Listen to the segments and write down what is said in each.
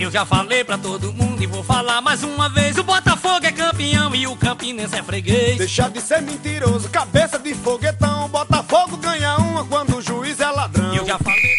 Eu já falei pra todo mundo e vou falar mais uma vez: o Botafogo é campeão e o Campinense é freguês. Deixa de ser mentiroso, cabeça de foguetão. Botafogo ganha uma quando o juiz é ladrão. Eu já falei.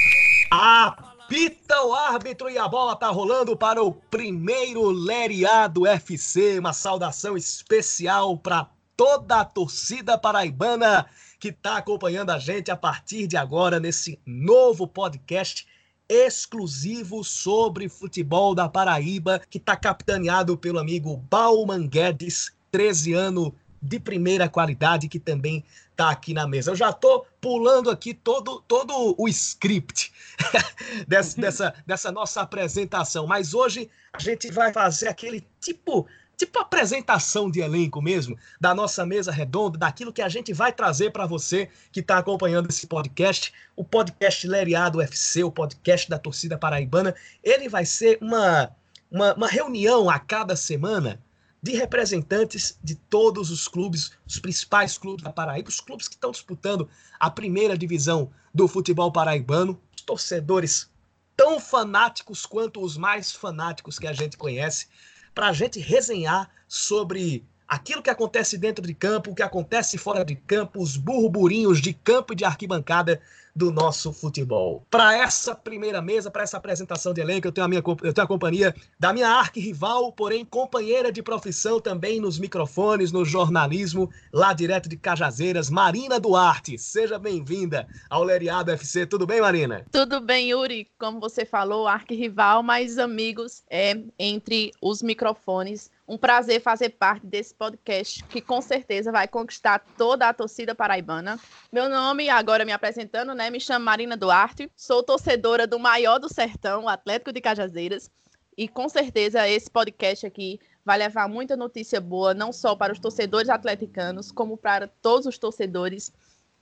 Apita o árbitro e a bola tá rolando para o primeiro Leriado FC. Uma saudação especial para toda a torcida paraibana que tá acompanhando a gente a partir de agora nesse novo podcast exclusivo sobre futebol da Paraíba, que está capitaneado pelo amigo Bauman Guedes, 13 anos de primeira qualidade, que também está aqui na mesa. Eu já estou pulando aqui todo, todo o script dessa, dessa, dessa nossa apresentação, mas hoje a gente vai fazer aquele tipo tipo apresentação de elenco mesmo, da nossa mesa redonda, daquilo que a gente vai trazer para você que está acompanhando esse podcast, o podcast Leriado FC, o podcast da torcida paraibana. Ele vai ser uma, uma, uma reunião a cada semana de representantes de todos os clubes, os principais clubes da Paraíba, os clubes que estão disputando a primeira divisão do futebol paraibano, os torcedores tão fanáticos quanto os mais fanáticos que a gente conhece, para a gente resenhar sobre aquilo que acontece dentro de campo, o que acontece fora de campo, os burburinhos de campo e de arquibancada do nosso futebol. Para essa primeira mesa, para essa apresentação de elenco, eu tenho a minha eu tenho a companhia da minha arquirrival, porém companheira de profissão também nos microfones, no jornalismo, lá direto de Cajazeiras, Marina Duarte. Seja bem-vinda ao Leriado FC. Tudo bem, Marina? Tudo bem, Yuri. Como você falou, arquirrival, mais amigos é entre os microfones um prazer fazer parte desse podcast que com certeza vai conquistar toda a torcida paraibana. Meu nome, agora me apresentando, né? Me chamo Marina Duarte, sou torcedora do maior do sertão, Atlético de Cajazeiras. E com certeza esse podcast aqui vai levar muita notícia boa, não só para os torcedores atleticanos, como para todos os torcedores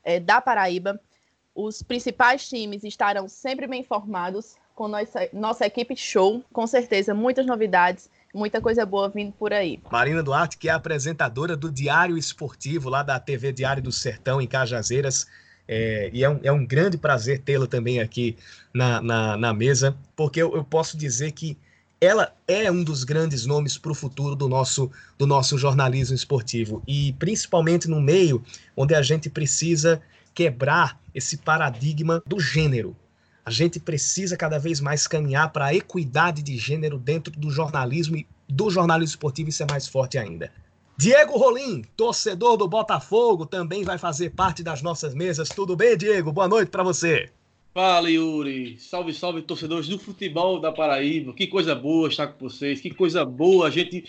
é, da Paraíba. Os principais times estarão sempre bem informados com nossa, nossa equipe show, com certeza muitas novidades muita coisa boa vindo por aí. Marina Duarte, que é apresentadora do Diário Esportivo, lá da TV Diário do Sertão, em Cajazeiras. É, e é um, é um grande prazer tê-la também aqui na, na, na mesa, porque eu, eu, posso dizer que ela é um dos grandes nomes para o futuro do nosso, do nosso jornalismo esportivo. E principalmente no meio onde a gente precisa quebrar esse paradigma do gênero. A gente precisa cada vez mais caminhar para a equidade de gênero dentro do jornalismo e do jornalismo esportivo isso é mais forte ainda. Diego Rolim, torcedor do Botafogo, também vai fazer parte das nossas mesas. Tudo bem, Diego? Boa noite para você. Fala, Yuri. Salve, salve, torcedores do futebol da Paraíba. Que coisa boa estar com vocês. Que coisa boa a gente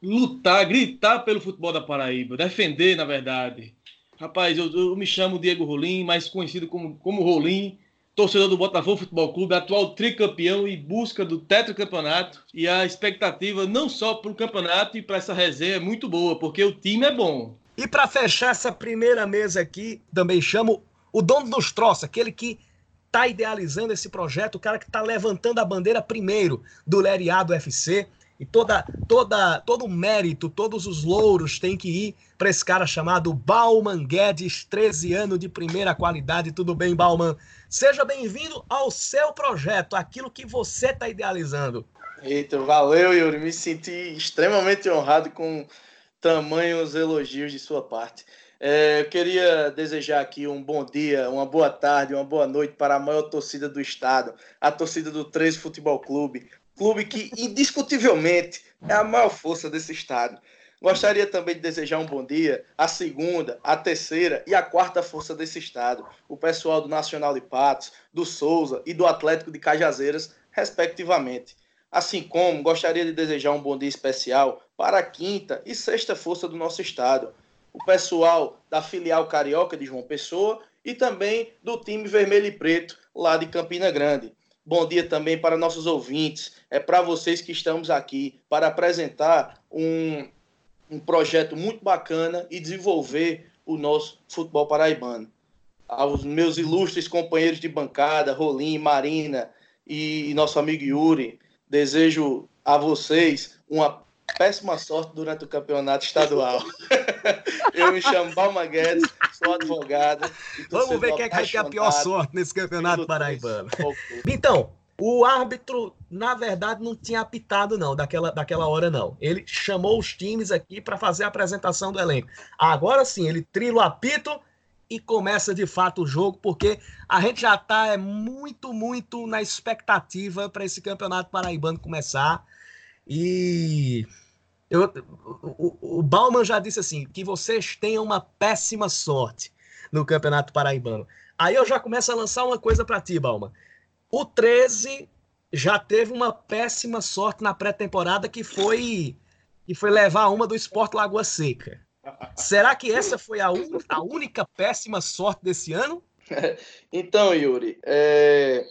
lutar, gritar pelo futebol da Paraíba. Defender, na verdade. Rapaz, eu, eu me chamo Diego Rolim, mais conhecido como, como Rolim torcedor do Botafogo Futebol Clube, atual tricampeão e busca do tetracampeonato. E a expectativa não só para o campeonato e para essa resenha é muito boa, porque o time é bom. E para fechar essa primeira mesa aqui, também chamo o dono dos troços, aquele que está idealizando esse projeto, o cara que está levantando a bandeira primeiro do Leriado FC. E toda, toda, todo o mérito, todos os louros têm que ir para esse cara chamado Bauman Guedes, 13 anos de primeira qualidade. Tudo bem, Bauman? Seja bem-vindo ao seu projeto, aquilo que você está idealizando. Eita, valeu, Yuri. Me senti extremamente honrado com tamanhos elogios de sua parte. É, eu queria desejar aqui um bom dia, uma boa tarde, uma boa noite para a maior torcida do estado, a torcida do 13 Futebol Clube, clube que indiscutivelmente é a maior força desse estado. Gostaria também de desejar um bom dia à segunda, à terceira e à quarta força desse estado, o pessoal do Nacional de Patos, do Souza e do Atlético de Cajazeiras, respectivamente. Assim como gostaria de desejar um bom dia especial para a quinta e sexta força do nosso estado, o pessoal da filial carioca de João Pessoa e também do time vermelho e preto lá de Campina Grande. Bom dia também para nossos ouvintes. É para vocês que estamos aqui para apresentar um, um projeto muito bacana e desenvolver o nosso futebol paraibano. Aos meus ilustres companheiros de bancada, Rolim, Marina e nosso amigo Yuri, desejo a vocês uma péssima sorte durante o campeonato estadual. Eu me chamo Balma Guedes, sou advogado. Vamos ver quem é que vai ter a pior sorte nesse campeonato paraibano. Então, o árbitro na verdade, não tinha apitado, não, daquela, daquela hora, não. Ele chamou os times aqui para fazer a apresentação do elenco. Agora sim, ele trila o apito e começa de fato o jogo, porque a gente já está é, muito, muito na expectativa para esse campeonato paraibano começar. E eu, o, o Bauman já disse assim: que vocês tenham uma péssima sorte no campeonato paraibano. Aí eu já começo a lançar uma coisa para ti, Bauman. O 13 já teve uma péssima sorte na pré-temporada que foi que foi levar uma do Esporte Lagoa Seca. Será que essa foi a, un... a única péssima sorte desse ano? Então, Yuri, é...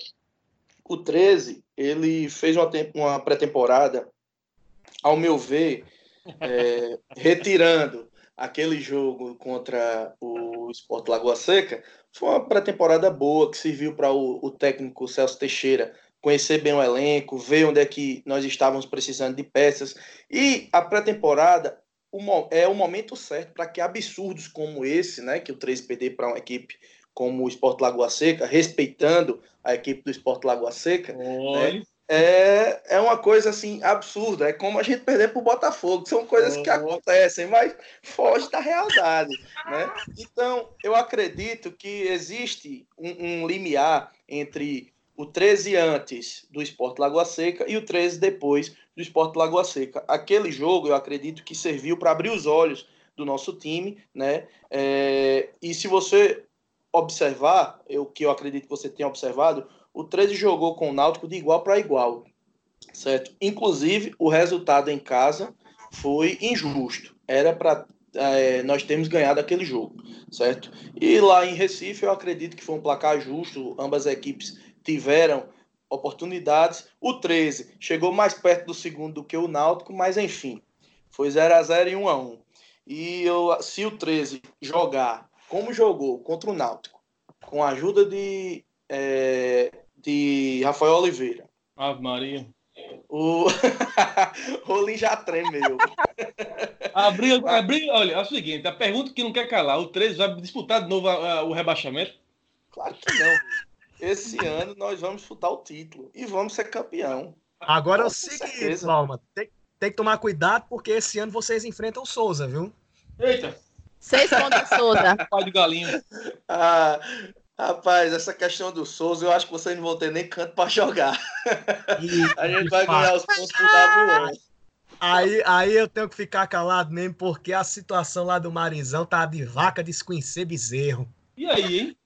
o 13 ele fez uma, uma pré-temporada, ao meu ver, é... retirando aquele jogo contra o Esporte Lagoa Seca, foi uma pré-temporada boa que serviu para o, o técnico Celso Teixeira conhecer bem o elenco, ver onde é que nós estávamos precisando de peças. E a pré-temporada é o momento certo para que absurdos como esse, né, que o 3 perder para uma equipe como o Sport Lagoa Seca, respeitando a equipe do Sport Lagoa Seca, né, é, é uma coisa assim absurda. É como a gente perder para o Botafogo. São coisas que acontecem, mas foge da realidade. Né? Então, eu acredito que existe um, um limiar entre o 13 antes do Esporte Lagoa Seca e o 13 depois do Esporte Lagoa Seca. Aquele jogo, eu acredito que serviu para abrir os olhos do nosso time, né? É, e se você observar, o que eu acredito que você tenha observado, o 13 jogou com o Náutico de igual para igual, certo? Inclusive, o resultado em casa foi injusto. Era para é, nós termos ganhado aquele jogo, certo? E lá em Recife, eu acredito que foi um placar justo, ambas as equipes tiveram oportunidades. O 13 chegou mais perto do segundo do que o Náutico, mas enfim, foi 0 a 0 e 1 a 1. E eu, se o 13 jogar como jogou contra o Náutico, com a ajuda de, é, de Rafael Oliveira. Ave Maria. O Rolim já tremeu. Abriu, abriu, olha, é o seguinte, a pergunta que não quer calar, o 13 vai disputar de novo a, a, o rebaixamento? Claro que não. Esse ano nós vamos disputar o título e vamos ser campeão. Agora eu sei que, Palma, tem, tem, que tomar cuidado porque esse ano vocês enfrentam o Souza, viu? Eita! Seis contra Souza. Pai do galinho. Ah, rapaz, essa questão do Souza, eu acho que vocês não vão ter nem canto para jogar. E, a gente vai ganhar os pontos pro WO. Aí, aí eu tenho que ficar calado mesmo, porque a situação lá do Marizão tá de vaca desconhecer bezerro. E aí, hein?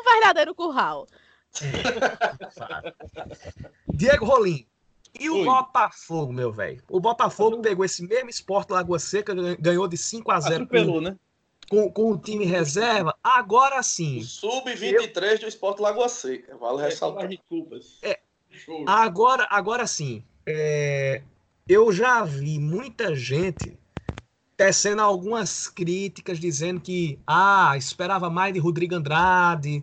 Um verdadeiro curral. Diego Rolim. E o Oi. Botafogo, meu velho? O Botafogo pegou esse mesmo esporte Lagoa Seca, ganhou de 5 a 0 com, né? com, com o time reserva. Agora sim. Sub-23 eu... do esporte Lagoa Seca. Vale é, ressaltar. É, agora, agora sim. É, eu já vi muita gente tecendo algumas críticas dizendo que ah, esperava mais de Rodrigo Andrade,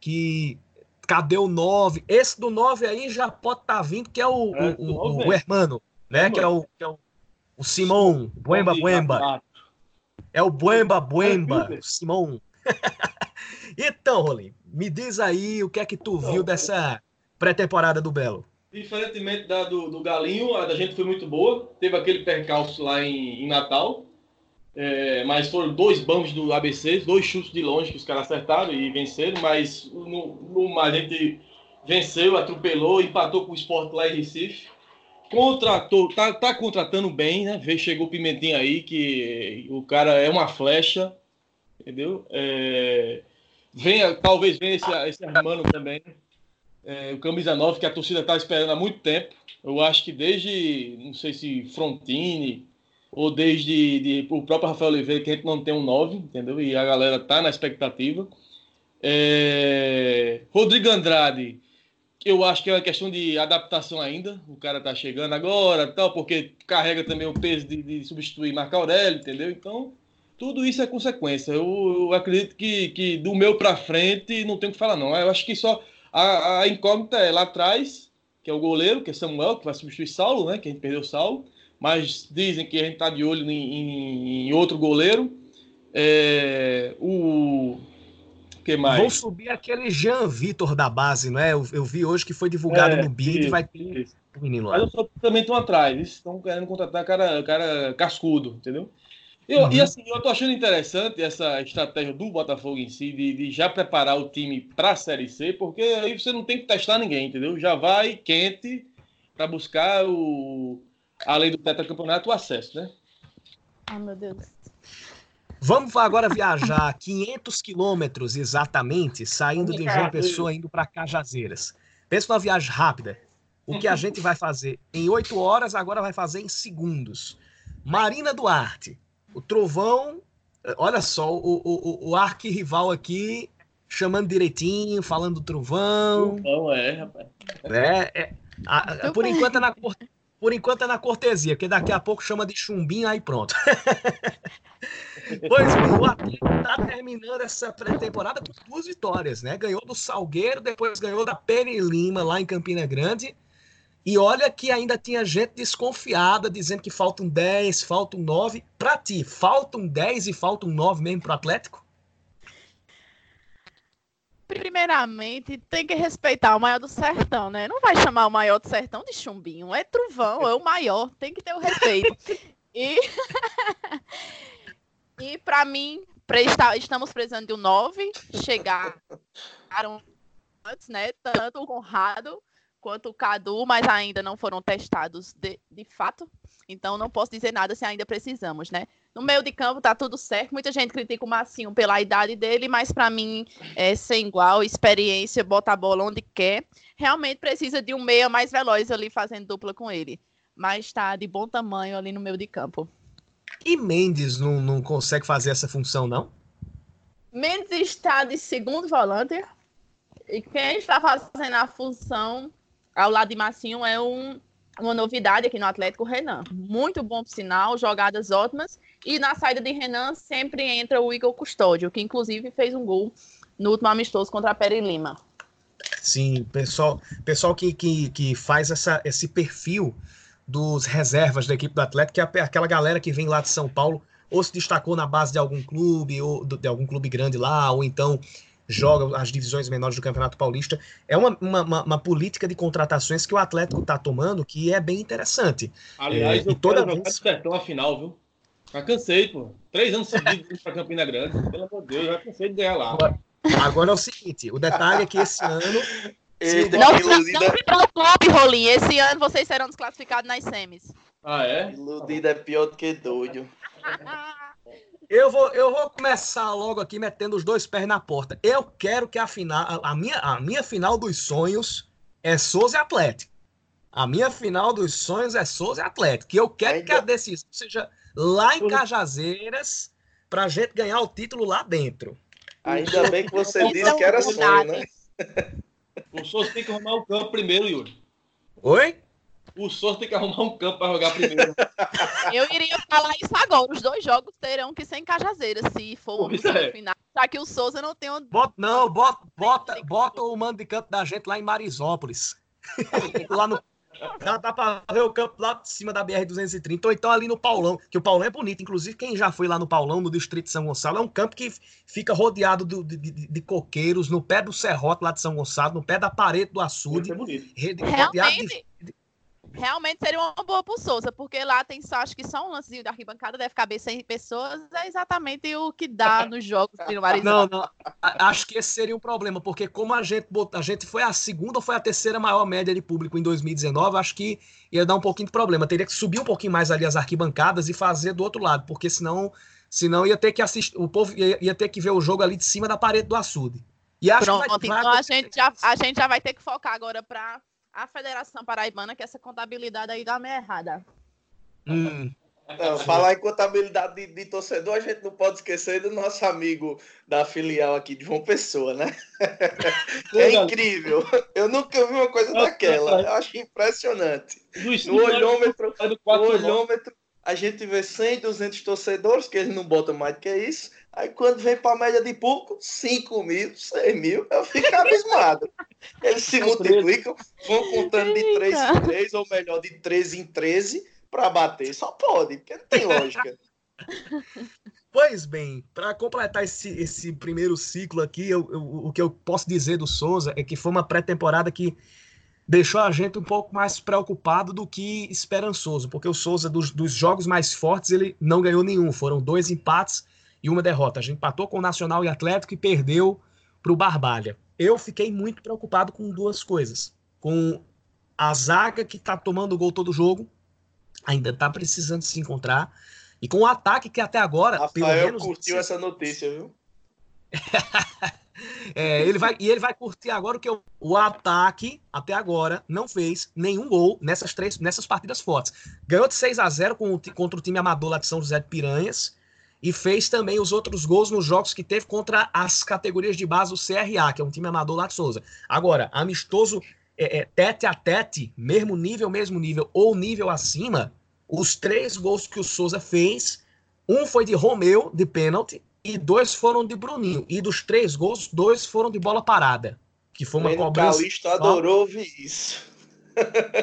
que cadê o 9? Esse do 9 aí já pode estar tá vindo, que é o, é, o, o, o Hermano, né? Que é o, que é o, o Simão, Buemba Buemba. É o Buemba Buemba, Simão. então, Rolim, me diz aí o que é que tu então, viu dessa pré-temporada do Belo. Diferentemente da do, do Galinho, a da gente foi muito boa. Teve aquele percalço lá em, em Natal, é, mas foram dois bambos do ABC, dois chutes de longe que os caras acertaram e venceram, mas no, no a gente venceu, atropelou, empatou com o Sport lá em Recife. Contratou, tá, tá contratando bem, né? Veio, chegou o Pimentinho aí, que o cara é uma flecha, entendeu? É, vem, talvez venha esse, esse Armando também, né? é, o camisa 9 que a torcida tá esperando há muito tempo. Eu acho que desde, não sei se Frontini, ou desde de, o próprio Rafael Oliveira, que a gente não tem um 9, entendeu? E a galera tá na expectativa. É... Rodrigo Andrade, eu acho que é uma questão de adaptação ainda. O cara tá chegando agora, tal, porque carrega também o peso de, de substituir Marco Aurélio, entendeu? Então, tudo isso é consequência. Eu, eu acredito que, que do meu para frente não tem o que falar, não. Eu acho que só a, a incógnita é lá atrás, que é o goleiro, que é Samuel, que vai substituir Saulo, né? Que a gente perdeu Saulo mas dizem que a gente está de olho em, em, outro goleiro. É, o que mais? Vão subir aquele Jean Vitor da base, não é? Eu, eu vi hoje que foi divulgado É, no BID, isso, vai ter isso. o menino Mas lá. os outros também estão atrás, estão querendo contratar cara, cara cascudo, entendeu? Eu, Uhum. E assim, eu tô achando interessante essa estratégia do Botafogo em si, de, de já preparar o time para a Série C, porque aí você não tem que testar ninguém, entendeu? Já vai quente para buscar o, além do tetracampeonato, o acesso, né? Ai, meu Deus. Vamos agora viajar 500 quilômetros exatamente, saindo de João Pessoa indo para Cajazeiras. Pensa numa viagem rápida. O que a gente vai fazer em 8 horas, agora vai fazer em segundos. Marina Duarte, o Trovão, olha só, o, o, o arquirrival aqui chamando direitinho, falando do Trovão. Então, é, rapaz. É, é, a- por, enquanto é na, cor- por enquanto é na cortesia, porque daqui a pouco chama de chumbinho, aí pronto. pois o Atlético está terminando essa pré-temporada com duas vitórias, né? Ganhou do Salgueiro, depois ganhou da Peri Lima, lá em Campina Grande. E olha que ainda tinha gente desconfiada, dizendo que faltam 10, faltam 9. Pra ti, faltam 10 e faltam 9 mesmo pro Atlético? Primeiramente, tem que respeitar o maior do sertão, né? Não vai chamar o maior do sertão de chumbinho. É trovão, é o maior. Tem que ter o respeito. E, e para mim, pre- está- estamos precisando de um 9. Chegaram né? Tanto o Conrado quanto o Cadu, mas ainda não foram testados de, de fato. Então, não posso dizer nada se ainda precisamos, né? No meio de campo tá tudo certo. Muita gente critica o Massinho pela idade dele, mas para mim é sem igual, experiência, bota a bola onde quer. Realmente precisa de um meia mais veloz ali fazendo dupla com ele. Mas está de bom tamanho ali no meio de campo. E Mendes não, não consegue fazer essa função, não? Mendes está de segundo volante. E quem está fazendo a função ao lado de Massinho é um, uma novidade aqui no Atlético, o Renan. Muito bom sinal, jogadas ótimas. E na saída de Renan sempre entra o Igor Custódio, que inclusive fez um gol no último amistoso contra a Peri Lima. Sim, pessoal, pessoal que, que, que faz essa, esse perfil dos reservas da equipe do Atlético, que é aquela galera que vem lá de São Paulo, ou se destacou na base de algum clube, ou de algum clube grande lá, ou então joga as divisões menores do Campeonato Paulista. É uma, uma, uma- uma política de contratações que o Atlético está tomando que é bem interessante. Aliás, É, eu e toda quero jogar vez- sertão a final, viu? Já cansei, pô. Três anos seguidos pra Campina Grande. Pelo amor de Deus, já cansei de ganhar lá. Agora- Agora é o seguinte, o detalhe é que esse ano Eita, Não, iludida, não se preocupe, Rolim. Esse ano vocês serão desclassificados nas semis. Ah, é? iludida é pior do que doido. Eu vou, eu vou começar logo aqui metendo os dois pés na porta. Eu quero que a final, a, a minha, a minha final dos sonhos é Souza e Atlético. A minha final dos sonhos é Souza e Atlético. Que eu quero Ainda- que a decisão seja lá em Cajazeiras pra gente ganhar o título lá dentro. Ainda bem que você disse que era sonho, né? O Souza tem que arrumar um campo primeiro, Yuri. Oi? O Souza tem que arrumar um campo para jogar primeiro. Eu iria falar isso agora. Os dois jogos terão que ser em Cajazeiras, se for uma Pois possível é. final. Já que o Souza não tem onde. Bota, não, bota, bota, bota o mando de campo da gente lá em Marisópolis. lá no. Dá, dá pra ver o campo lá de cima da BR-230, ou então ali no Paulão, que o Paulão é bonito. Inclusive, quem já foi lá no Paulão, no Distrito de São Gonçalo, é um campo que fica rodeado do- de, de- de coqueiros, no pé do serrote lá de São Gonçalo, no pé da parede do açude, é bonito. rodeado de Realmente, seria uma boa pro Souza, porque lá tem só, acho que só um lancezinho da arquibancada, deve caber 100 pessoas. É exatamente o que dá nos jogos do Marizão. Não, não. Acho que esse seria um problema, porque como a gente a gente foi a segunda ou foi a terceira maior média de público em 2019, acho que ia dar um pouquinho de problema. Teria que subir um pouquinho mais ali as arquibancadas e fazer do outro lado, porque senão, senão ia ter que assistir, o povo ia, ia ter que ver o jogo ali de cima da parede do açude. E acho Pronto, que vai, vai então a gente, já, a gente já vai ter que focar agora para a Federação Paraibana, que essa contabilidade aí dá meio errada. Hum, Não, falar em contabilidade de, de torcedor, a gente não pode esquecer do nosso amigo da filial aqui de João Pessoa, né? É incrível. Eu nunca vi uma coisa daquela. Eu acho impressionante. No olhômetro, no 4 olhômetro, a gente vê 100, 200 torcedores, que eles não botam mais do que isso. Aí quando vem para a média de público, 5 mil, 6 mil, eu fico abismado. Eles se multiplicam, vão contando de 3 em Eita. 3, ou melhor, de 13 em 13, para bater. Só pode, porque não tem lógica. Pois bem, para completar esse, esse primeiro ciclo aqui, eu, eu, o que eu posso dizer do Souza é que foi uma pré-temporada que deixou a gente um pouco mais preocupado do que esperançoso, porque o Souza, dos, dos jogos mais fortes, ele não ganhou nenhum. Foram dois empates e uma derrota. A gente empatou com o Nacional e Atlético e perdeu para o Barbalha. Eu fiquei muito preocupado com duas coisas. Com a zaga que está tomando gol todo jogo, ainda está precisando se encontrar. E com o ataque que até agora. Rafael pelo menos, curtiu se... essa notícia, viu? é, ele vai, e ele vai curtir agora o que o, o ataque, até agora, não fez nenhum gol nessas três nessas partidas fortes. Ganhou de 6 a 0 com, contra o time amador lá de São José de Piranhas e fez também os outros gols nos jogos que teve contra as categorias de base do CRA, que é um time amador lá de Souza. Agora, amistoso é, é, tete a tete, mesmo nível, mesmo nível, ou nível acima, os três gols que o Souza fez, um foi de Romeu, de pênalti, e dois foram de Bruninho. E dos três gols, dois foram de bola parada. Que foi uma cobrança. Calixto adorou ouvir isso.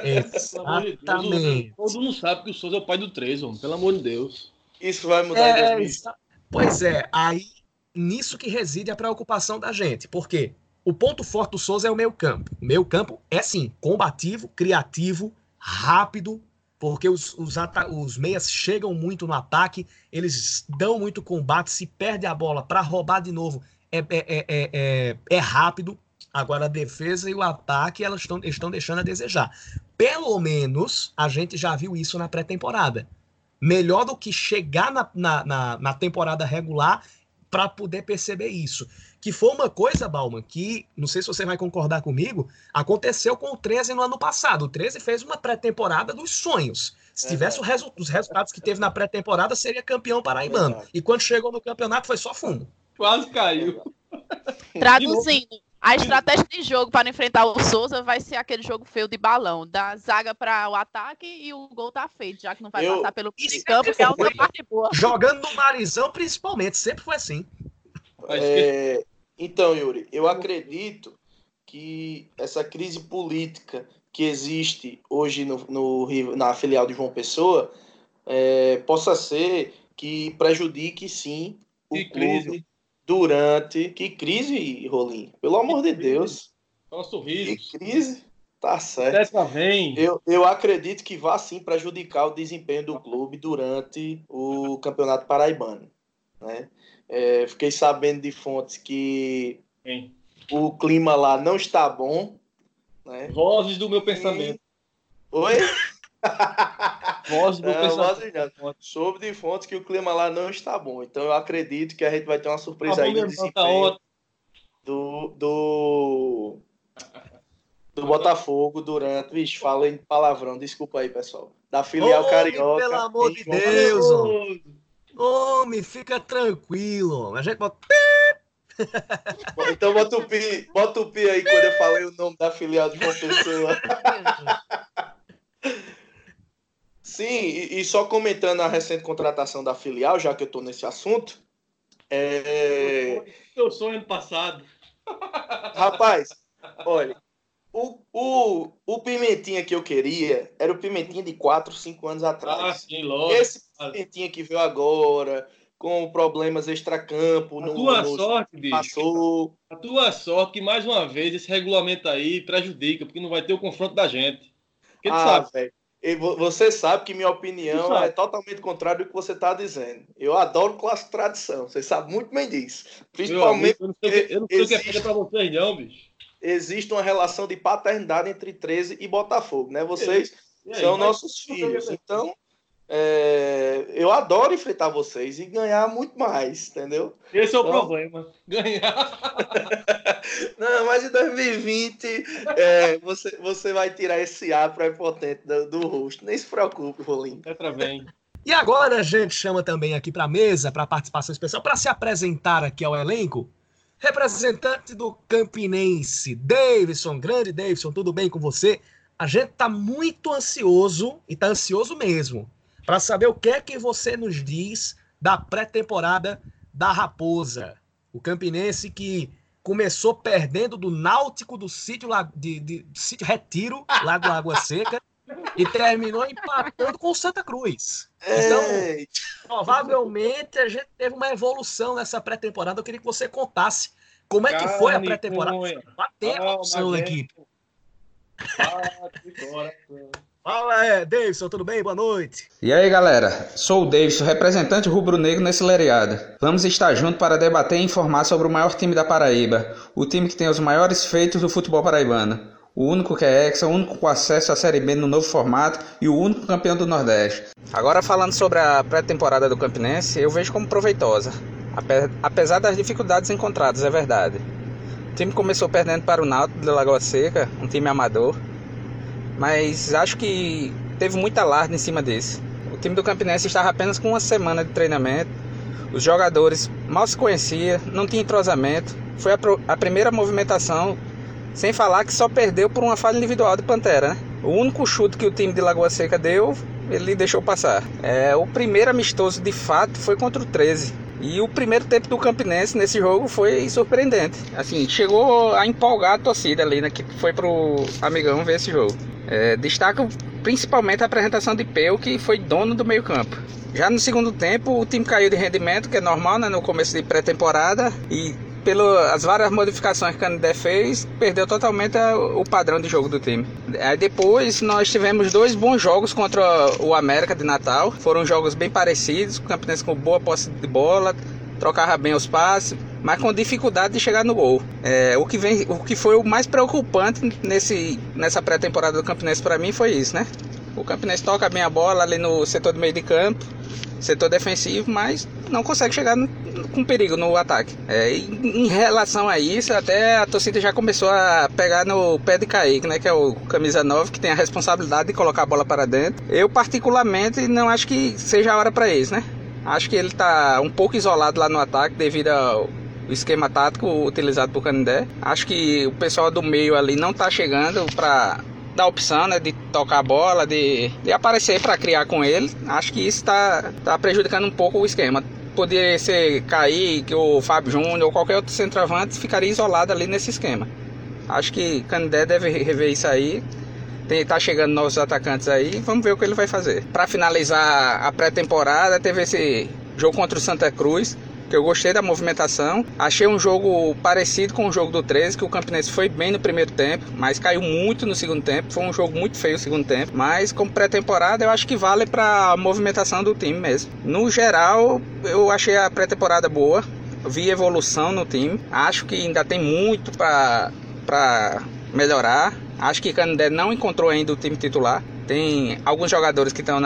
Exatamente. Todo mundo sabe que o Souza é o pai do três, homem. Pelo amor de Deus. Isso vai mudar É, em 2020. exa- pois é, aí nisso que reside a preocupação da gente. Por quê? O ponto forte do Souza é o meio campo. O meio campo é, sim, combativo, criativo, rápido, porque os, os, os meias chegam muito no ataque, eles dão muito combate, se perde a bola para roubar de novo, é, é, é, é, é- é rápido. Agora a defesa e o ataque elas estão estão deixando a desejar. Pelo menos a gente já viu isso na pré-temporada melhor do que chegar na, na, na, na temporada regular para poder perceber isso. Que foi uma coisa, Bauman, que, não sei se você vai concordar comigo, aconteceu com o 13 no ano passado. O 13 fez uma pré-temporada dos sonhos. Se É tivesse o resu- os resultados que teve na pré-temporada, seria campeão paraibano. Verdade. E quando chegou no campeonato, foi só fumo. Quase caiu. Traduzindo, a estratégia de jogo para enfrentar o Souza vai ser aquele jogo feio de balão, da zaga para o ataque e o gol tá feito, já que não vai Eu- passar pelo Isso campo, que é outra foi. parte boa. Jogando no Marizão, principalmente, sempre foi assim. É, então, Yuri, eu acredito que essa crise política que existe hoje no, no Rio- na filial de João Pessoa é, possa ser que prejudique sim o Que clube crise. Durante. Que crise, Rolim? Pelo amor de crise. Deus. Só Que sorriso. crise? Tá certo. Dessa vem. Eu, eu acredito que vá sim prejudicar o desempenho do clube durante o Campeonato Paraibano. Né? É, fiquei sabendo de fontes que Vem. o clima lá não está bom. Né? Vozes do meu pensamento. Oi? Vozes do vozes não. Soube de fontes que o clima lá não está bom. Então eu acredito que a gente vai ter uma surpresa Tá aí no tá desempenho do, do, do Botafogo durante. Vixe, falei palavrão, desculpa aí, pessoal. Da filial Homem, carioca. pelo amor em de Deus, homem. Homem, fica tranquilo. A gente bota Então bota o pi, bota o pi aí quando eu falei o nome da filial de João Pessoa. Sim, e, e só comentando a recente contratação da filial, já que eu estou nesse assunto. É... Meu sonho ano passado. Rapaz, olha, o, o, o Pimentinha que eu queria era o Pimentinha de 4, 5 anos Ah, atrás. sim, lógico. Esse Pimentinha que veio agora, com problemas extracampo, A no, tua no- sorte, bicho. passou. A tua sorte que, mais uma vez, esse regulamento aí prejudica, porque não vai ter o confronto da gente. Porque tu Ah, sabe. velho. Vo- Você sabe que minha opinião é totalmente contrária do que você está dizendo. Eu adoro clássico tradição. Você sabe muito bem disso. Meu amigo, Principalmente eu não sei o que, eu não sei o que é existe- pra vocês, não, bicho. existe uma relação de paternidade entre 13 e Botafogo, né? Vocês aí, são nossos filhos. Então, é, eu adoro enfrentar vocês e ganhar muito mais, entendeu? Esse é o Então- problema. Ganhar. Não, mas em 2020 é, você, você vai tirar esse ar prepotente do, do rosto. Nem se preocupe, Rolim. Outra vem. E agora a gente chama também aqui para a mesa, para participação especial, para se apresentar aqui ao elenco, representante do Campinense, Davidson, grande Davidson, tudo bem com você? A gente tá muito ansioso, e tá ansioso mesmo, para saber o que é que você nos diz da pré-temporada da Raposa. O Campinense que começou perdendo do Náutico do sítio, de, de- sítio Retiro, lá do Água Seca, e terminou empatando com o Santa Cruz. Então, provavelmente a gente teve uma evolução nessa pré-temporada. Eu queria que você contasse como é que foi a pré-temporada. Bater a opção da equipe. Fala, é, Davidson, tudo bem? Boa noite. E aí, galera? Sou o Davidson, representante rubro-negro nesse lereado. Vamos estar juntos para debater e informar sobre o maior time da Paraíba, o time que tem os maiores feitos do futebol paraibano. O único que é exa, o único com acesso à Série B no novo formato e o único campeão do Nordeste. Agora falando sobre a pré-temporada do Campinense, eu vejo como proveitosa, apesar das dificuldades encontradas, é verdade. O time começou perdendo para o Náutico de Lagoa Seca, um time amador, mas acho que teve muita alarde em cima desse. O time do Campinense estava apenas com uma semana de treinamento, os jogadores mal se conheciam, não tinha entrosamento. Foi a, a, primeira movimentação, sem falar que só perdeu por uma falha individual de Pantera. Né? O único chute que o time de Lagoa Seca deu, ele deixou passar. É, o primeiro amistoso de fato foi contra o 13. E o primeiro tempo do Campinense nesse jogo foi surpreendente. Assim, chegou a empolgar a torcida ali, né, que foi pro amigão ver esse jogo. É, destaca principalmente a apresentação de Peu, que foi dono do meio-campo. Já no segundo tempo, o time caiu de rendimento, que é normal né, no começo de pré-temporada, e pelas várias modificações que o Canidé fez, perdeu totalmente o padrão de jogo do time. Aí depois nós tivemos dois bons jogos contra o América de Natal. Foram jogos bem parecidos, o Campinense com boa posse de bola, trocava bem os passes, mas com dificuldade de chegar no gol. É, o, que vem, o que foi o mais preocupante nesse, nessa pré-temporada do Campinense para mim foi isso, né? O Campinense toca bem a bola ali no setor do meio de campo, setor defensivo, mas não consegue chegar no, com perigo no ataque. É, em relação a isso, até a torcida já começou a pegar no pé de Kaique, né, que é o camisa 9, que tem a responsabilidade de colocar a bola para dentro. Eu, particularmente, não acho que seja a hora para isso, né? Acho que ele está um pouco isolado lá no ataque devido ao o esquema tático utilizado por Canindé. Acho que o pessoal do meio ali não está chegando para dar opção né, de tocar a bola, de, de aparecer para criar com ele. Acho que isso está tá prejudicando um pouco o esquema. Poderia ser Kaique ou Fábio Júnior ou qualquer outro centroavante ficaria isolado ali nesse esquema. Acho que Canindé deve rever isso aí. Tem, tá chegando novos atacantes aí, vamos ver o que ele vai fazer. Para finalizar a pré-temporada, teve esse jogo contra o Santa Cruz que eu gostei da movimentação. Achei um jogo parecido com o jogo do 13, que o Campinense foi bem no primeiro tempo, mas caiu muito no segundo tempo. Foi um jogo muito feio no segundo tempo, mas como pré-temporada eu acho que vale para a movimentação do time mesmo. No geral, eu achei a pré-temporada boa. Vi evolução no time. Acho que ainda tem muito para melhorar. Acho que Canindé não encontrou ainda o time titular. Tem alguns jogadores que estão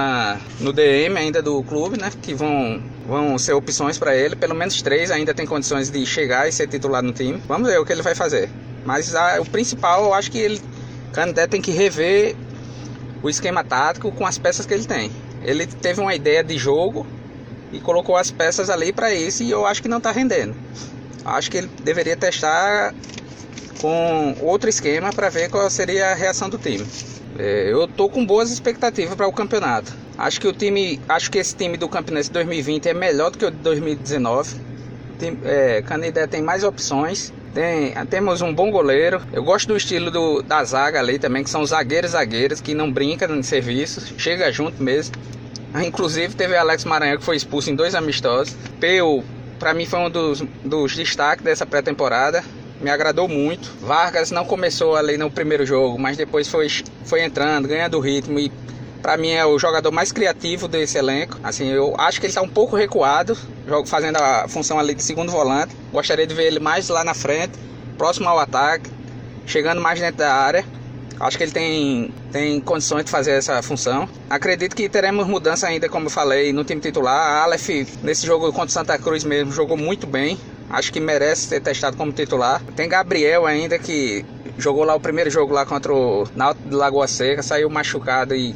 no DM ainda do clube, né? Que vão, vão ser opções para ele. Pelo menos três ainda tem condições de chegar e ser titular no time. Vamos ver o que ele vai fazer. Mas a, o principal, eu acho que ele, Candé tem que rever o esquema tático com as peças que ele tem. Ele teve uma ideia de jogo e colocou as peças ali para isso e eu acho que não está rendendo. Acho que ele deveria testar com outro esquema para ver qual seria a reação do time. É, eu tô com boas expectativas para o campeonato. Acho que o time, acho que esse time do Campinense 2020 é melhor do que o de 2019. Tem, é, Canidé tem mais opções. Tem, temos um bom goleiro. Eu gosto do estilo do, da zaga ali também, que são zagueiros zagueiros que não brincam em serviço, chega junto mesmo. Inclusive teve Alex Maranhão que foi expulso em dois amistosos. Peu, para mim foi um dos, dos destaques dessa pré-temporada me agradou muito. Vargas não começou ali no primeiro jogo, mas depois foi, foi entrando, ganhando ritmo e para mim é o jogador mais criativo desse elenco. Assim, eu acho que ele está um pouco recuado, fazendo a função ali de segundo volante. Gostaria de ver ele mais lá na frente, próximo ao ataque, chegando mais dentro da área. Acho que ele tem, tem condições de fazer essa função. Acredito que teremos mudança ainda, como eu falei, no time titular. A Aleph, nesse jogo contra o Santa Cruz mesmo, jogou muito bem. Acho que merece ser testado como titular. Tem Gabriel ainda que jogou lá o primeiro jogo lá contra o Náutico de Lagoa Seca, saiu machucado e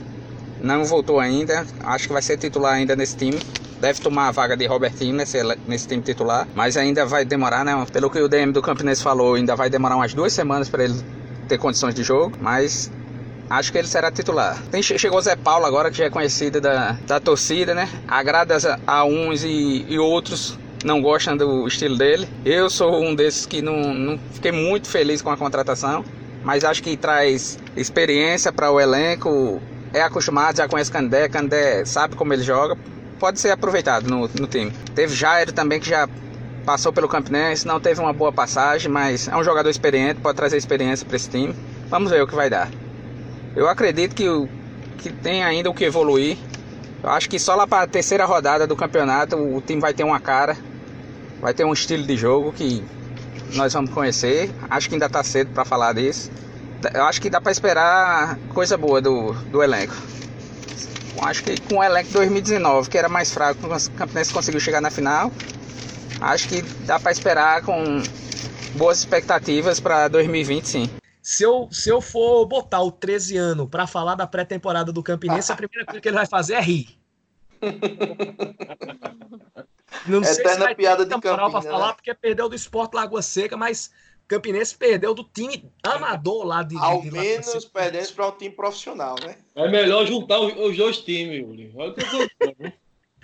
não voltou ainda. Acho que vai ser titular ainda nesse time. Deve tomar a vaga de Robertinho nesse, nesse time titular, mas ainda vai demorar, né? Pelo que o DM do Campinense falou, ainda vai demorar umas duas semanas para ele ter condições de jogo, mas acho que ele será titular. Tem, chegou Zé Paulo agora, que já é conhecido da, da torcida, né? Agrada a uns e, e outros não gostam do estilo dele. Eu sou um desses que não, não fiquei muito feliz com a contratação, mas acho que traz experiência para o elenco é acostumado, já conhece Candé, Candé sabe como ele joga, pode ser aproveitado no, no time. Teve Jair também que já passou pelo Campinense, não teve uma boa passagem, mas é um jogador experiente, pode trazer experiência para esse time. Vamos ver o que vai dar. Eu acredito que, que tem ainda o que evoluir. Eu acho que só lá para a terceira rodada do campeonato o time vai ter uma cara, vai ter um estilo de jogo que nós vamos conhecer. Acho que ainda está cedo para falar disso. Eu acho que dá para esperar coisa boa do, do elenco. Acho que com o elenco 2019, que era mais fraco, o Campinense conseguiu chegar na final. Acho que dá para esperar com boas expectativas para 2020, sim. Se eu, se eu for botar o 13 ano para falar da pré-temporada do Campinense, a primeira coisa que ele vai fazer é rir. Não sei Eterna se vai piada ter de moral pra Campina, falar, né? porque perdeu do Esporte Lagoa Seca, mas Campinense perdeu do time amador lá de, Ao de menos Seca. perdemos para um time profissional, né? É melhor juntar os, os dois times, Yuri. Olha o que eu.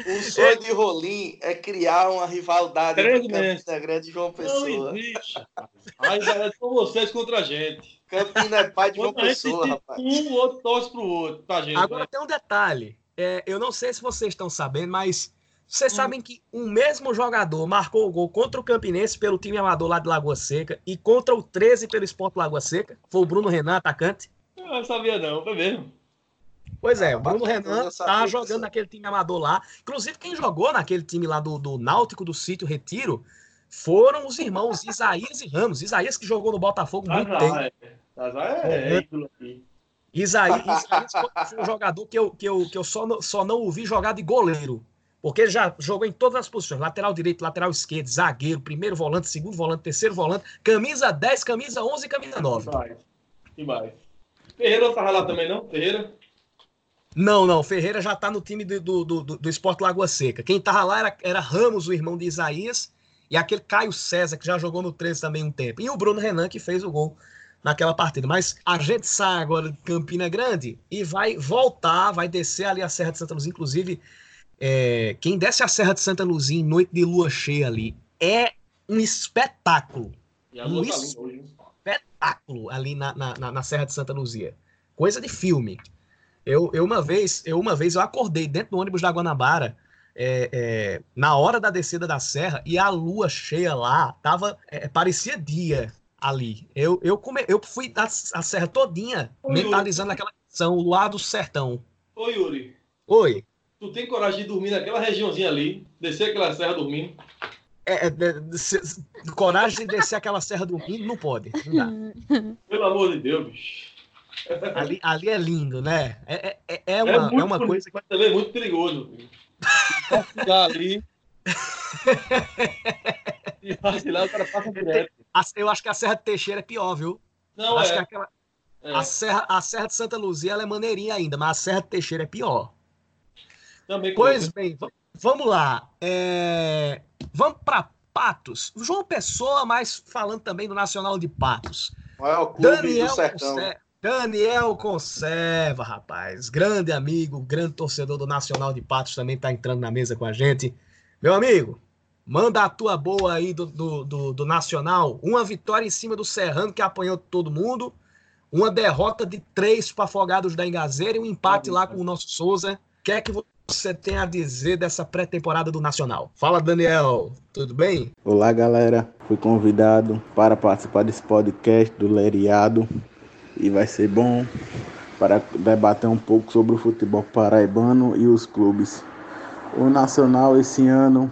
O sonho de Rolim é criar uma rivalidade Grande entre Campina Grande e João Não Pessoa. existe. Aí vai com vocês contra a gente. Campina é pai de João a Pessoa, tem rapaz. um, o outro torce pro outro, tá, gente? Agora tem um detalhe. É, eu não sei se vocês estão sabendo, mas. Vocês sabem que um mesmo jogador marcou o gol contra o Campinense pelo time amador lá de Lagoa Seca e contra o 13 pelo Esporte Lagoa Seca. Foi o Bruno Renan, atacante. Eu não sabia não, foi mesmo. Pois é, Ah, o Bruno bacana, Renan tá jogando naquele time amador lá. Inclusive, quem jogou naquele time lá do, do Náutico do Sítio Retiro foram os irmãos Isaías e Ramos. Isaías que jogou no Botafogo muito tempo. É. É, é aqui. Isaías, Isaías foi- foi um jogador que eu, que eu, que eu só, não, só não ouvi jogar de goleiro. Porque ele já jogou em todas as posições: lateral direito, lateral esquerdo, zagueiro, primeiro volante, segundo volante, terceiro volante, camisa 10, camisa 11 e camisa 9. Vai. E mais. Ferreira não tava lá também, não? Ferreira? Não, não, Ferreira já tá no time do, do, do, do Esporte Lagoa Seca. Quem tava lá era, era Ramos, o irmão de Isaías, e aquele Caio César, que já jogou no 13 também um tempo. E o Bruno Renan, que fez o gol naquela partida. Mas a gente sai agora de Campina Grande e vai voltar, vai descer ali a Serra de Santa Luzia. Inclusive, é, quem desce a Serra de Santa Luzia em noite de lua cheia ali é um espetáculo. E a lua tá hoje. hein? espetáculo ali na, na, na- Serra de Santa Luzia. Coisa de filme. Eu, eu uma vez, eu uma vez eu acordei dentro do ônibus da Guanabara é, é, na hora da descida da serra e a lua cheia lá tava é, parecia dia ali. Eu eu, come, eu fui a, a serra todinha Oi, mentalizando aquela canção o lado do sertão. Ô, Yuri, Oi. Tu tem coragem de dormir naquela regiãozinha ali, descer aquela serra dormindo? É, é, é, se- se- coragem de descer aquela serra dormindo não pode. Não dá. Pelo amor de Deus, bicho. Ali, ali é lindo, né? É, é, é, é uma, é é muito uma bonito, coisa mas também é muito perigoso. filho. Vacilar ali. E vacilar, o cara passa direto. Eu acho que a Serra de Teixeira é pior, viu? Não, acho é. que aquela, é. a, Serra, a Serra de Santa Luzia ela é maneirinha ainda, mas a Serra de Teixeira é pior. Também Pois bem, va- vamos lá. É, Vamos para Patos. João Pessoa, mas falando também do Nacional de Patos. Maior clube Daniel do sertão. Conserva, Daniel Conserva, rapaz. Grande amigo, grande torcedor do Nacional de Patos também está entrando na mesa com a gente. Meu amigo, manda a tua boa aí do, do, do, do Nacional. Uma vitória em cima do Serrano, que apanhou todo mundo. Uma derrota de três para Afogados da Engazeira e um empate lá com o nosso Souza. Que é que você tem a dizer dessa pré-temporada do Nacional? Fala, Daniel. Tudo bem? Olá, galera. Fui convidado para participar desse podcast do Leriado e vai ser bom para debater um pouco sobre o futebol paraibano e os clubes. O Nacional esse ano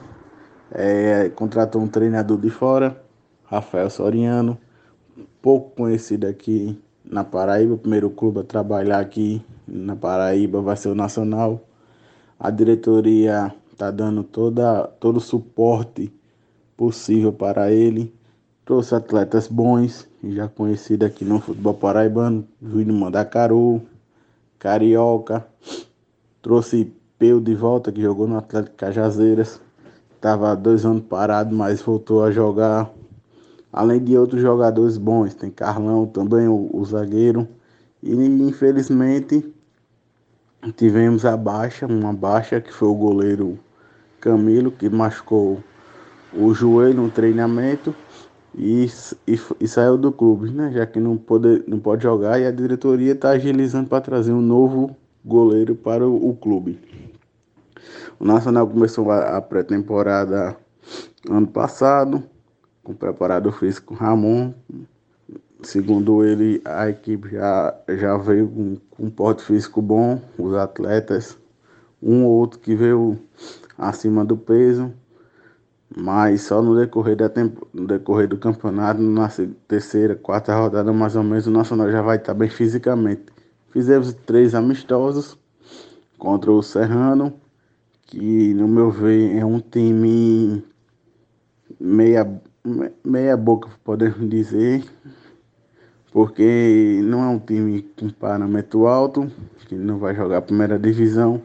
é, contratou um treinador de fora, Rafael Soriano, pouco conhecido aqui na Paraíba. O primeiro clube a trabalhar aqui na Paraíba vai ser o Nacional. A diretoria está dando toda, todo o suporte possível para ele. Trouxe atletas bons, já conhecidos aqui no futebol paraibano, Júnior Mandacaru, Carioca. Trouxe Peu de volta, que jogou no Atlético Cajazeiras. Estava dois anos parado, mas voltou a jogar. Além de outros jogadores bons, tem Carlão também, o, o zagueiro. E infelizmente tivemos a baixa, uma baixa que foi o goleiro Camilo, que machucou o joelho no treinamento e, e, e saiu do clube, né? Já que não pode, não pode jogar e a diretoria está agilizando para trazer um novo goleiro para o, o clube. O Nacional começou a, a pré-temporada ano passado, com o preparador físico Ramon. Segundo ele, a equipe já, já veio com, com um porte físico bom, os atletas, um ou outro que veio acima do peso, mas só no decorrer, da tempo, no decorrer do campeonato, na terceira, quarta rodada mais ou menos, o Nacional já vai estar bem fisicamente. Fizemos três amistosos contra o Serrano, que no meu ver é um time meia, meia boca, podemos dizer, porque não é um time com parâmetro alto, que não vai jogar a primeira divisão,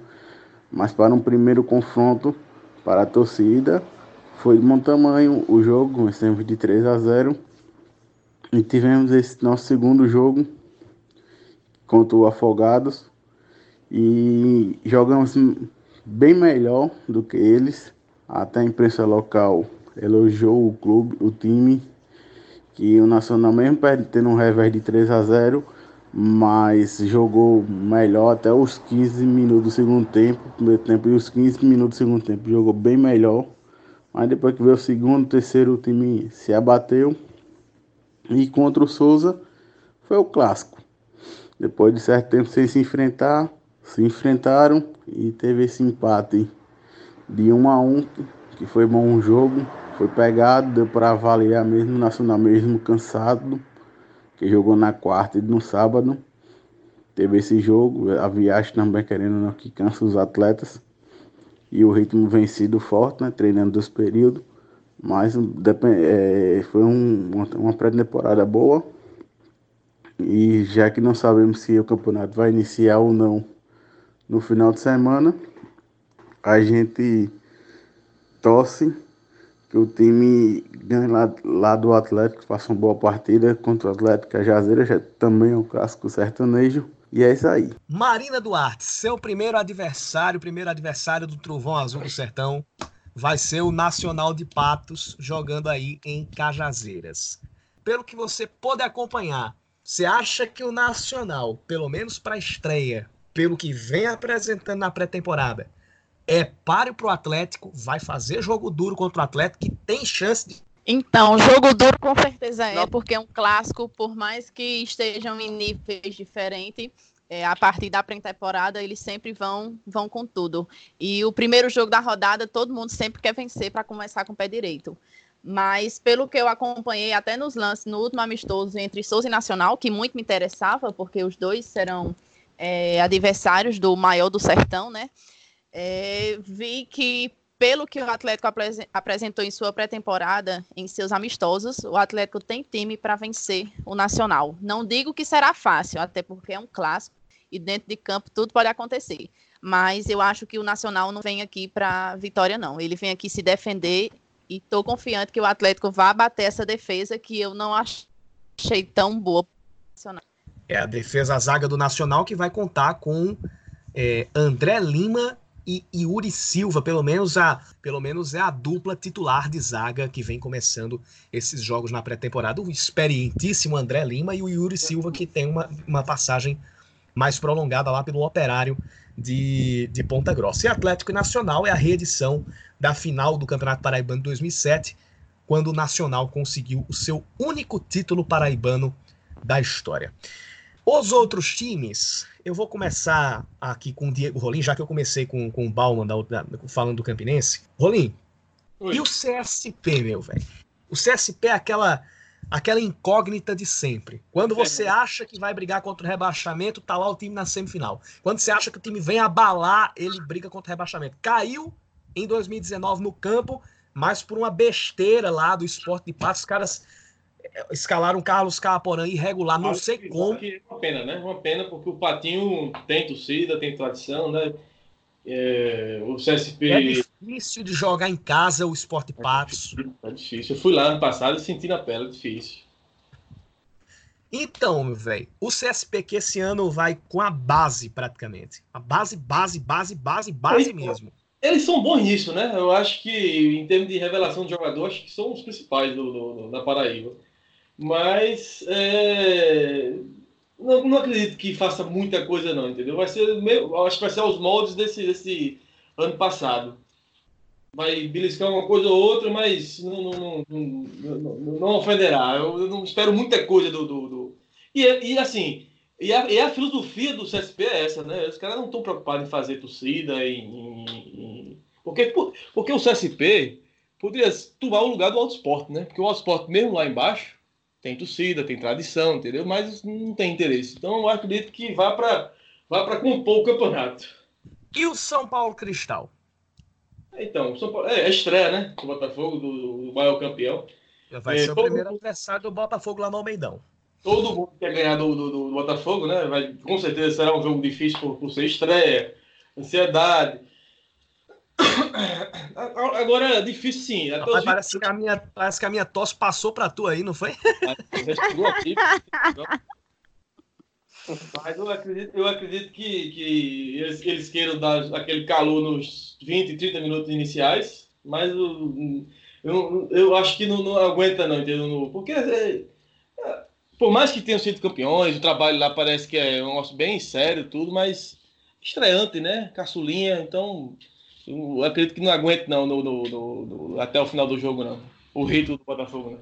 mas para um primeiro confronto para a torcida foi de bom tamanho o jogo, vencemos de 3 a 0 e tivemos esse nosso segundo jogo contra o Afogados. E jogamos bem melhor do que eles. Até a imprensa local elogiou o clube, o time, que o Nacional mesmo tendo um revés de 3 a 0 mas jogou melhor até os 15 minutos do segundo tempo, primeiro tempo e os 15 minutos do segundo tempo, jogou bem melhor. Mas depois que veio o segundo, terceiro, o time se abateu. E contra o Souza foi o clássico. Depois de certo tempo sem se enfrentar, se enfrentaram e teve esse empate de 1 um a 1 um, que foi bom o jogo, foi pegado, deu para avaliar mesmo, Nacional mesmo cansado, que jogou na quarta e no sábado. Teve esse jogo, a viagem também querendo que cansa os atletas. E o ritmo vem sido forte, né? Treinando dos períodos. Mas é, foi um, uma pré-temporada boa. E já que não sabemos se o campeonato vai iniciar ou não no final de semana, a gente torce que o time lá, lá do Atlético, faça uma boa partida contra o Atlético Cajazeira, já também é um clássico sertanejo. E é isso aí. Marina Duarte, seu primeiro adversário, primeiro adversário do Trovão Azul do Sertão, vai ser o Nacional de Patos, jogando aí em Cajazeiras. Pelo que você pode acompanhar, você acha que o Nacional, pelo menos para a estreia, pelo que vem apresentando na pré-temporada, é páreo pro Atlético, vai fazer jogo duro contra o Atlético, que tem chance de. Então, jogo duro com certeza é, porque é um clássico, por mais que estejam em níveis diferentes, é, a partir da pré-temporada eles sempre vão, vão com tudo. E o primeiro jogo da rodada, todo mundo sempre quer vencer para começar com o pé direito. Mas pelo que eu acompanhei até nos lances no último amistoso entre Souza e Nacional, que muito me interessava, porque os dois serão é, adversários do maior do sertão, né? É, vi que, pelo que o Atlético apresentou em sua pré-temporada, em seus amistosos, o Atlético tem time para vencer o Nacional. Não digo que será fácil, até porque é um clássico e dentro de campo tudo pode acontecer. Mas eu acho que o Nacional não vem aqui para vitória, não. Ele vem aqui se defender e estou confiante que o Atlético vai bater essa defesa que eu não achei tão boa. É a defesa, zaga do Nacional que vai contar com é, André Lima e Yuri Silva, pelo menos a, pelo menos é a dupla titular de zaga que vem começando esses jogos na pré-temporada. O experientíssimo André Lima e o Yuri Silva, que tem uma, uma passagem mais prolongada lá pelo Operário de, de Ponta Grossa. E Atlético Nacional é a reedição da final do Campeonato Paraibano de 2007, quando o Nacional conseguiu o seu único título paraibano da história. Os outros times, eu vou começar aqui com o Diego Rolim, já que eu comecei com, com o Bauman da, da, falando do Campinense. Rolim, Oi. e o CSP, meu velho? O CSP é aquela, aquela incógnita de sempre. Quando você acha que vai brigar contra o rebaixamento, tá lá o time na semifinal. Quando você acha que o time vem abalar, ele briga contra o rebaixamento. Caiu em 2019 no campo, mas por uma besteira lá do esporte de patos, os caras escalaram Carlos Caporã irregular, não sei como. É uma pena, né? Uma pena, porque o Patinho tem torcida, tem tradição, né? É, o CSP. É difícil de jogar em casa o Esporte Patos. É difícil. Eu fui lá ano passado e senti na pele, é difícil. Então, meu velho, o CSP que esse ano vai com a base praticamente. A base, base, base, base, base é, mesmo. Eles são bons nisso, né? Eu acho que, em termos de revelação de jogador, acho que são os principais do, do, do da Paraíba. Mas é, não, não acredito que faça muita coisa, não, entendeu? Vai ser meio, acho que vai ser aos moldes desse, desse ano passado. Vai beliscar uma coisa ou outra, mas não, não, não, não, ofenderá. Eu, não espero muita coisa do. do, do... E, e assim, e a, e a, filosofia do CSP é essa, né? Os caras não estão preocupados em fazer torcida, em, em. Porque, porque o CSP poderia tomar o lugar do Auto Esporte, né? Porque o Auto Esporte, mesmo lá embaixo, tem torcida, tem tradição, entendeu? Mas não tem interesse. Então eu acredito que vá para vá para compor o campeonato. E o São Paulo Cristal? Então, São Paulo, é, é estreia, né? O Botafogo, do, do maior campeão. Vai é, ser o primeiro mundo, adversário do Botafogo lá no Almeidão. Todo mundo quer ganhar do, do, do, Botafogo, né? Vai, com certeza será um jogo difícil por, por ser estreia, ansiedade. Agora, é difícil sim. Rapaz, parece, que a minha, parece que a minha tosse passou para tu aí, não foi? Mas eu acredito, eu acredito que, que eles, eles queiram dar aquele calor nos 20, 30 minutos iniciais, mas eu, eu, eu acho que não, não aguenta não, entendeu? Porque é, é, por mais que tenham sido campeões, o trabalho lá parece que é um negócio bem sério tudo, mas estreante, né? Caçulinha, então eu acredito que não aguento não no, no, no, até o final do jogo, não. O ritmo do Botafogo, né?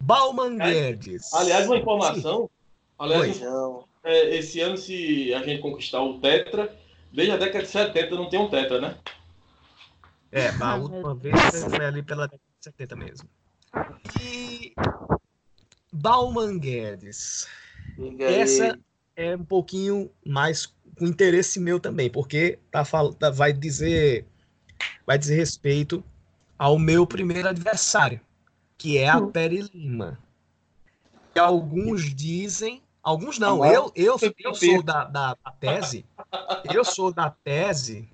Bauman Guedes. Aliás, uma informação. Aliás, é, esse ano, se a gente conquistar o Tetra, desde a década de 70 não tem um Tetra, né? É, a última vez foi ali pela década de 70 mesmo. E Bauman Guedes. Essa é um pouquinho mais interesse meu também, porque tá, tá, vai dizer vai dizer respeito ao meu primeiro adversário, que é a hum. Peri Lima. E alguns dizem, alguns não, eu, eu, eu sou da, da, da tese, eu sou da tese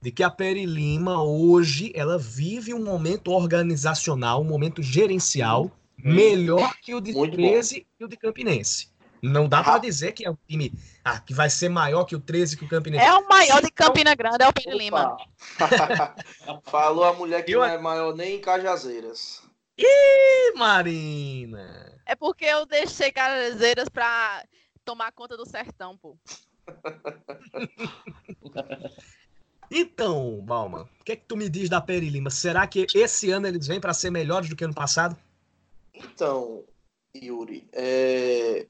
de que a Peri Lima hoje ela vive um momento organizacional, um momento gerencial hum. melhor que o de Muito 13 bom. e o de Campinense. Não dá para dizer que é um time ah, que vai ser maior que o 13 que o Campinense. É o maior de Campina Grande, é o Pedro Lima. Falou a mulher que Eu... não é maior nem em Cajazeiras. Ih, Marina! É porque eu deixei Cajazeiras para tomar conta do sertão, pô. então, Balma, o que é que tu me diz da Peri Lima? Será que esse ano eles vêm para ser melhores do que ano passado? Então, Yuri, é...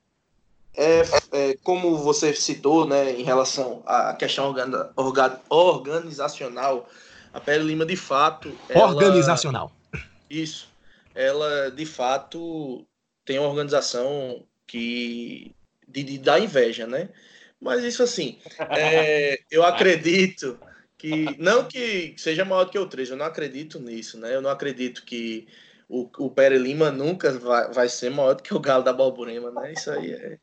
É, é, como você citou, né, em relação à questão organ, orga, organizacional, a Pele Lima, de fato. Ela, organizacional. Isso. Ela, de fato, tem uma organização que. de, de dar inveja, né? Mas isso, assim, é, eu acredito que. Não que seja maior do que o 3, eu não acredito nisso, né? Eu não acredito que o, o Pere Lima nunca vai, vai ser maior do que o Galo da Balburema, né? Isso aí é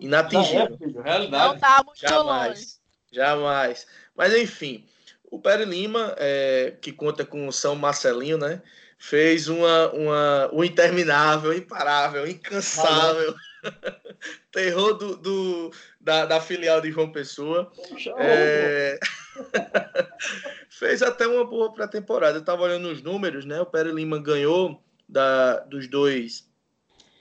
inatingível. É, realidade. Não tá muito jamais, longe. Jamais. Mas enfim, o Pere Lima, é, que conta com o São Marcelinho, né? Fez uma, uma, um interminável, imparável, incansável terror do, do, da, da filial de João Pessoa. É... Fez até uma boa pré-temporada. Eu estava olhando os números, né? O Pere Lima ganhou da, dos dois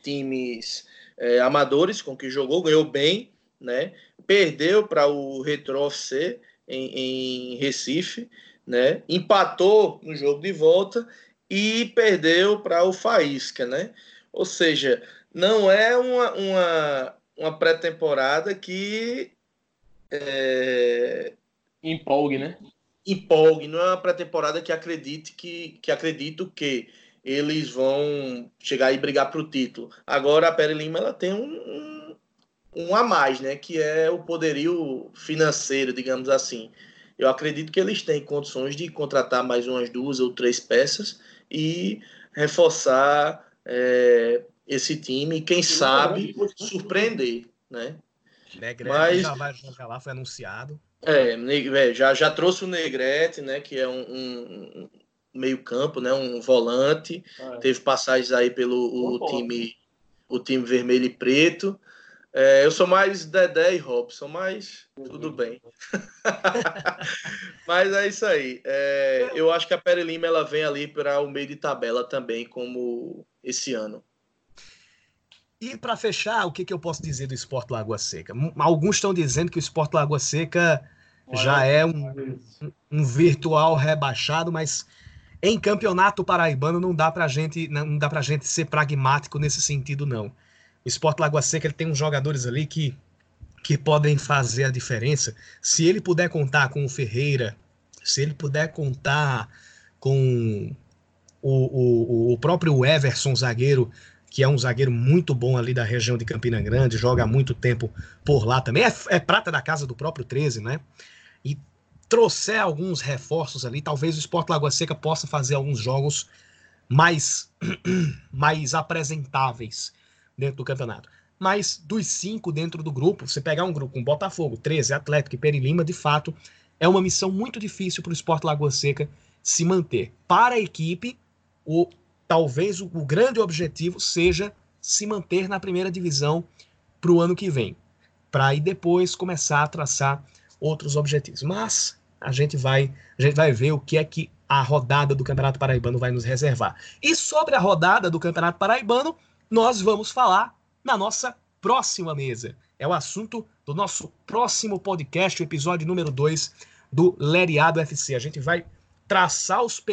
times é, amadores com que jogou, ganhou bem, né? Perdeu para o Retro FC em, em Recife, né? Empatou no jogo de volta e perdeu para o Faísca, né? Ou seja, não é uma, uma, uma pré-temporada que é... empolgue, né? Empolgue, não é uma pré-temporada que acredite que, que acredito que eles vão chegar e brigar para o título. Agora a Pere Lima ela tem um, um a mais, né? Que é o poderio financeiro, digamos assim. Eu acredito que eles têm condições de contratar mais umas duas ou três peças e reforçar é, esse time, quem sabe surpreender, né? Negrete Mas, já vai jogar lá, foi anunciado. É, é, já, já trouxe o Negrete, né? Que é um, um meio campo, né? Um volante. É. Teve passagens aí pelo o time, o time vermelho e preto. É, eu sou mais Dedé e Robson, mas tudo bem. mas é isso aí. É, eu acho que a Pere Lima ela vem ali para o meio de tabela também, como esse ano. E para fechar, o que, que eu posso dizer do Esporte Lagoa Seca? Alguns estão dizendo que o Esporte Lagoa Seca já é um, um virtual rebaixado, mas em campeonato paraibano não dá pra gente, não dá pra gente ser pragmático nesse sentido, não. O Esporte Lagoa Seca ele tem uns jogadores ali que, que podem fazer a diferença. Se ele puder contar com o Ferreira, se ele puder contar com o, o, o próprio Everson, zagueiro, que é um zagueiro muito bom ali da região de Campina Grande, joga há muito tempo por lá também, é, é prata da casa do próprio 13, né? E trouxer alguns reforços ali, talvez o Sport Lagoa Seca possa fazer alguns jogos mais, mais apresentáveis dentro do campeonato. Mas dos cinco dentro do grupo, você pegar um grupo com Botafogo, 13, Atlético e Perilima, de fato, é uma missão muito difícil para o Sport Lagoa Seca se manter. Para a equipe, o, talvez o, o grande objetivo seja se manter na primeira divisão para o ano que vem, para aí depois começar a traçar outros objetivos. Mas a gente vai, a gente vai ver o que é que a rodada do Campeonato Paraibano vai nos reservar. E sobre a rodada do Campeonato Paraibano, nós vamos falar na nossa próxima mesa. É o assunto do nosso próximo podcast, o episódio número 2 do Leriado FC. A gente vai traçar os,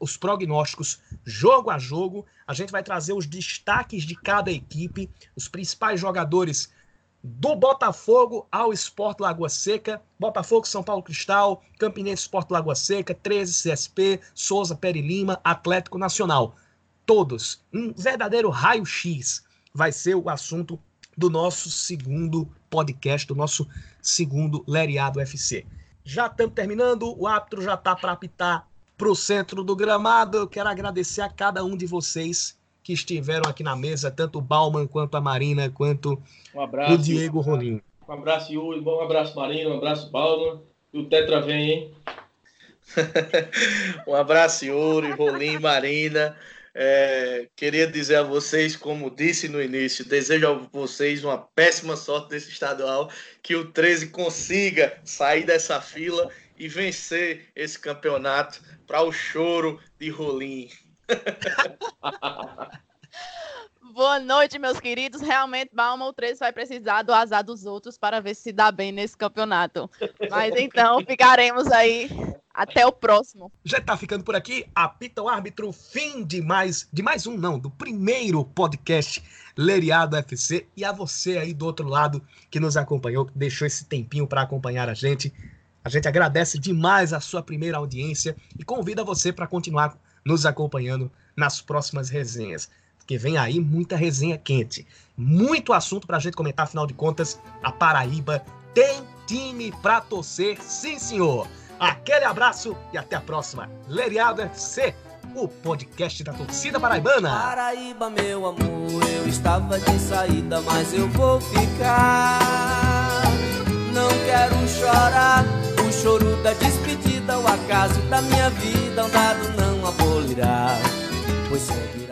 os prognósticos jogo a jogo, a gente vai trazer os destaques de cada equipe, os principais jogadores do Botafogo ao Esporte Lagoa Seca, Botafogo, São Paulo Cristal, Campinense Esporte Lagoa Seca, 13 CSP, Souza Peri Lima, Atlético Nacional. Todos, um verdadeiro raio-x vai ser o assunto do nosso segundo podcast, do nosso segundo Leriado FC. Já estamos terminando, o árbitro já está para apitar para o centro do gramado. Eu quero agradecer a cada um de vocês que estiveram aqui na mesa, tanto o Bauman, quanto a Marina, quanto um abraço, o Diego Rolim. Um abraço, Yuri. Bom abraço, Marina. Um abraço, Bauman. E o Tetra vem, hein? um abraço, Yuri, Rolim, Marina. É, queria dizer a vocês, como disse no início, desejo a vocês uma péssima sorte desse estadual, que o 13 consiga sair dessa fila e vencer esse campeonato para o choro de Rolim. Boa noite, meus queridos. Realmente, Balma, o 13 vai precisar do azar dos outros para ver se dá bem nesse campeonato. Mas então, ficaremos aí até o próximo. Já está ficando por aqui. Apita o árbitro. Fim de mais, de mais um, não, do primeiro podcast Leriado FC. E a você aí do outro lado que nos acompanhou, que deixou esse tempinho para acompanhar a gente. A gente agradece demais a sua primeira audiência e convida você para continuar nos acompanhando nas próximas resenhas. Porque vem aí muita resenha quente, muito assunto para a gente comentar, afinal de contas, a Paraíba tem time para torcer, sim senhor. Aquele abraço e até a próxima. Leriado FC, o podcast da torcida paraibana. Paraíba, meu amor, eu estava de saída, mas eu vou ficar. Não quero chorar, choro da despedida, o acaso da minha vida, um dado não abolirá, pois seguirás.